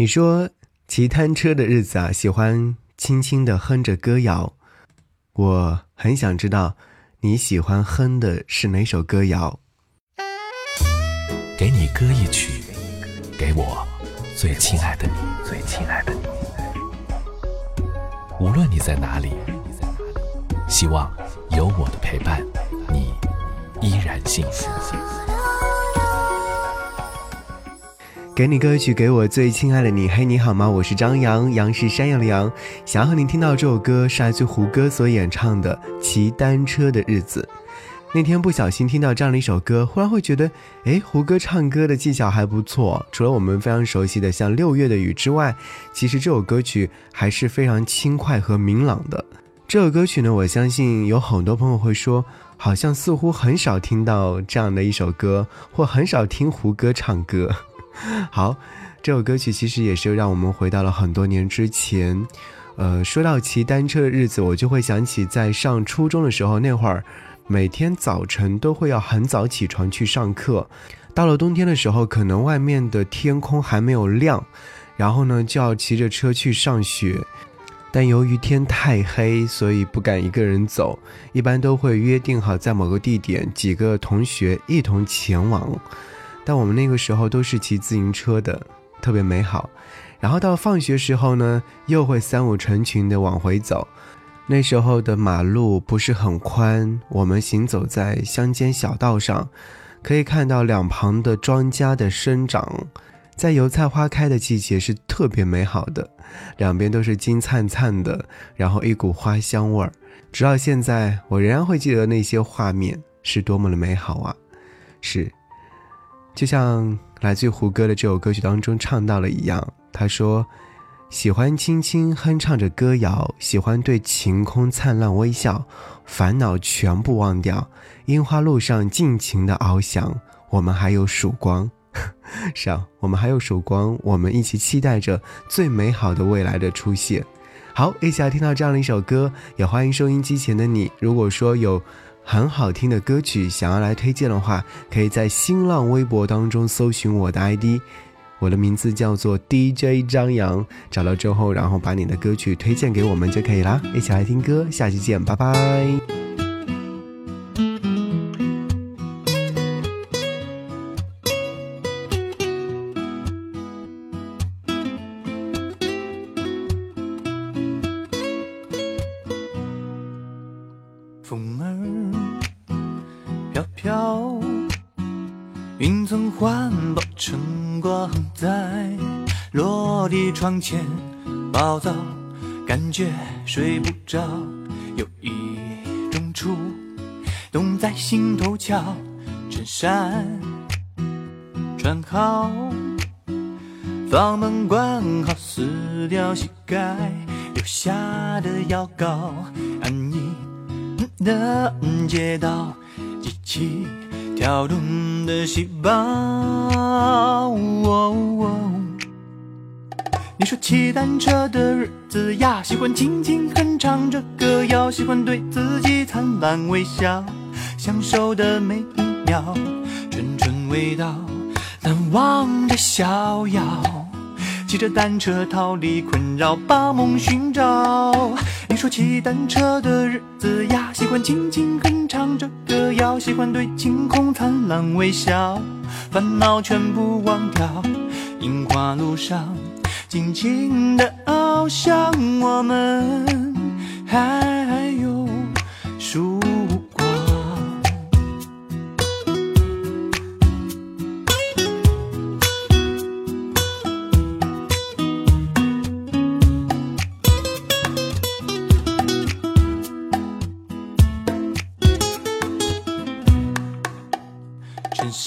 你说骑单车的日子啊，喜欢轻轻的哼着歌谣。我很想知道你喜欢哼的是哪首歌谣。给你歌一曲，给我最亲爱的你，最亲爱的你。无论你在哪里，希望有我的陪伴，你依然幸福。给你歌曲，给我最亲爱的你。嘿，你好吗？我是张扬，杨是山羊的羊。想要和你听到这首歌，是来自胡歌所演唱的《骑单车的日子》。那天不小心听到这样的一首歌，忽然会觉得，哎，胡歌唱歌的技巧还不错。除了我们非常熟悉的像《六月的雨》之外，其实这首歌曲还是非常轻快和明朗的。这首歌曲呢，我相信有很多朋友会说，好像似乎很少听到这样的一首歌，或很少听胡歌唱歌。好，这首歌曲其实也是让我们回到了很多年之前。呃，说到骑单车的日子，我就会想起在上初中的时候，那会儿每天早晨都会要很早起床去上课。到了冬天的时候，可能外面的天空还没有亮，然后呢就要骑着车去上学。但由于天太黑，所以不敢一个人走，一般都会约定好在某个地点，几个同学一同前往。但我们那个时候都是骑自行车的，特别美好。然后到放学时候呢，又会三五成群的往回走。那时候的马路不是很宽，我们行走在乡间小道上，可以看到两旁的庄稼的生长，在油菜花开的季节是特别美好的，两边都是金灿灿的，然后一股花香味儿。直到现在，我仍然会记得那些画面是多么的美好啊！是。就像来自胡歌的这首歌曲当中唱到了一样，他说：“喜欢轻轻哼唱着歌谣，喜欢对晴空灿烂微笑，烦恼全部忘掉，樱花路上尽情的翱翔，我们还有曙光。” 是啊，我们还有曙光，我们一起期待着最美好的未来的出现。好，一起来听到这样的一首歌，也欢迎收音机前的你，如果说有。很好听的歌曲，想要来推荐的话，可以在新浪微博当中搜寻我的 ID，我的名字叫做 DJ 张扬，找到之后，然后把你的歌曲推荐给我们就可以啦。一起来听歌，下期见，拜拜。晨光在落地窗前暴躁，感觉睡不着，有一种触动在心头敲。衬衫穿好，房门关好，撕掉膝盖留下的药膏，安逸的街道，机器。跳动的细胞。你说骑单车的日子呀，喜欢轻轻哼唱着歌谣，喜欢对自己灿烂微笑，享受的每一秒，纯纯味道，难忘的逍遥。骑着单车逃离困扰，把梦寻找。你说骑单车的日子呀，喜欢轻轻哼唱着要，喜欢对晴空灿烂微笑，烦恼全部忘掉。樱花路上尽情的翱翔，我们还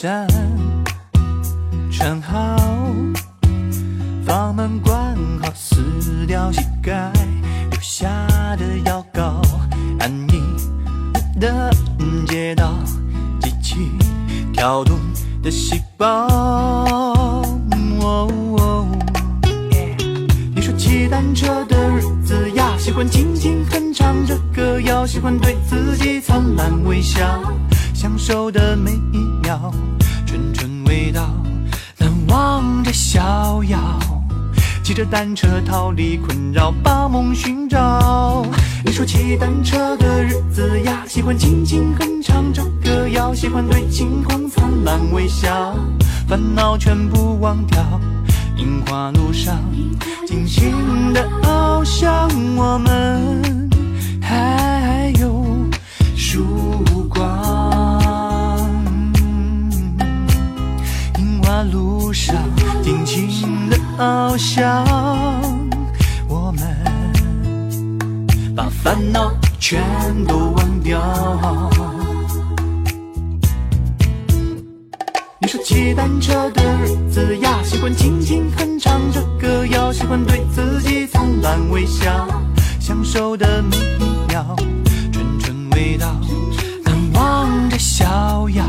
衬衫穿好，房门关好，撕掉膝盖留下的药膏，安逸的街道，机器跳动的细胞。你说骑单车的日子呀，喜欢轻轻哼唱着歌谣，喜欢对自己灿烂微笑。享受的每一秒，纯纯味道，难忘的逍遥。骑着单车逃离困扰，把梦寻找。你说骑单车的日子呀，喜欢轻轻哼唱着歌谣，喜欢对晴空灿烂微笑，烦恼全部忘掉。樱花路上，尽情的翱翔，我们还我想，我们把烦恼全都忘掉。你说骑单车的日子呀，喜欢轻轻哼唱着歌谣，喜欢对自己灿烂微笑，享受的每一秒，纯纯味道，难忘着逍遥。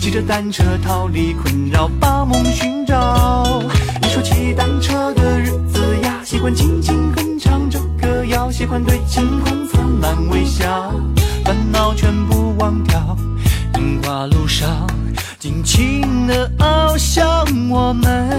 骑着单车逃离困扰，把梦寻找。骑单车的日子呀，喜欢轻轻哼唱着歌谣，喜欢对晴空灿烂微笑，烦恼全部忘掉。樱花路上，尽情的翱翔，我们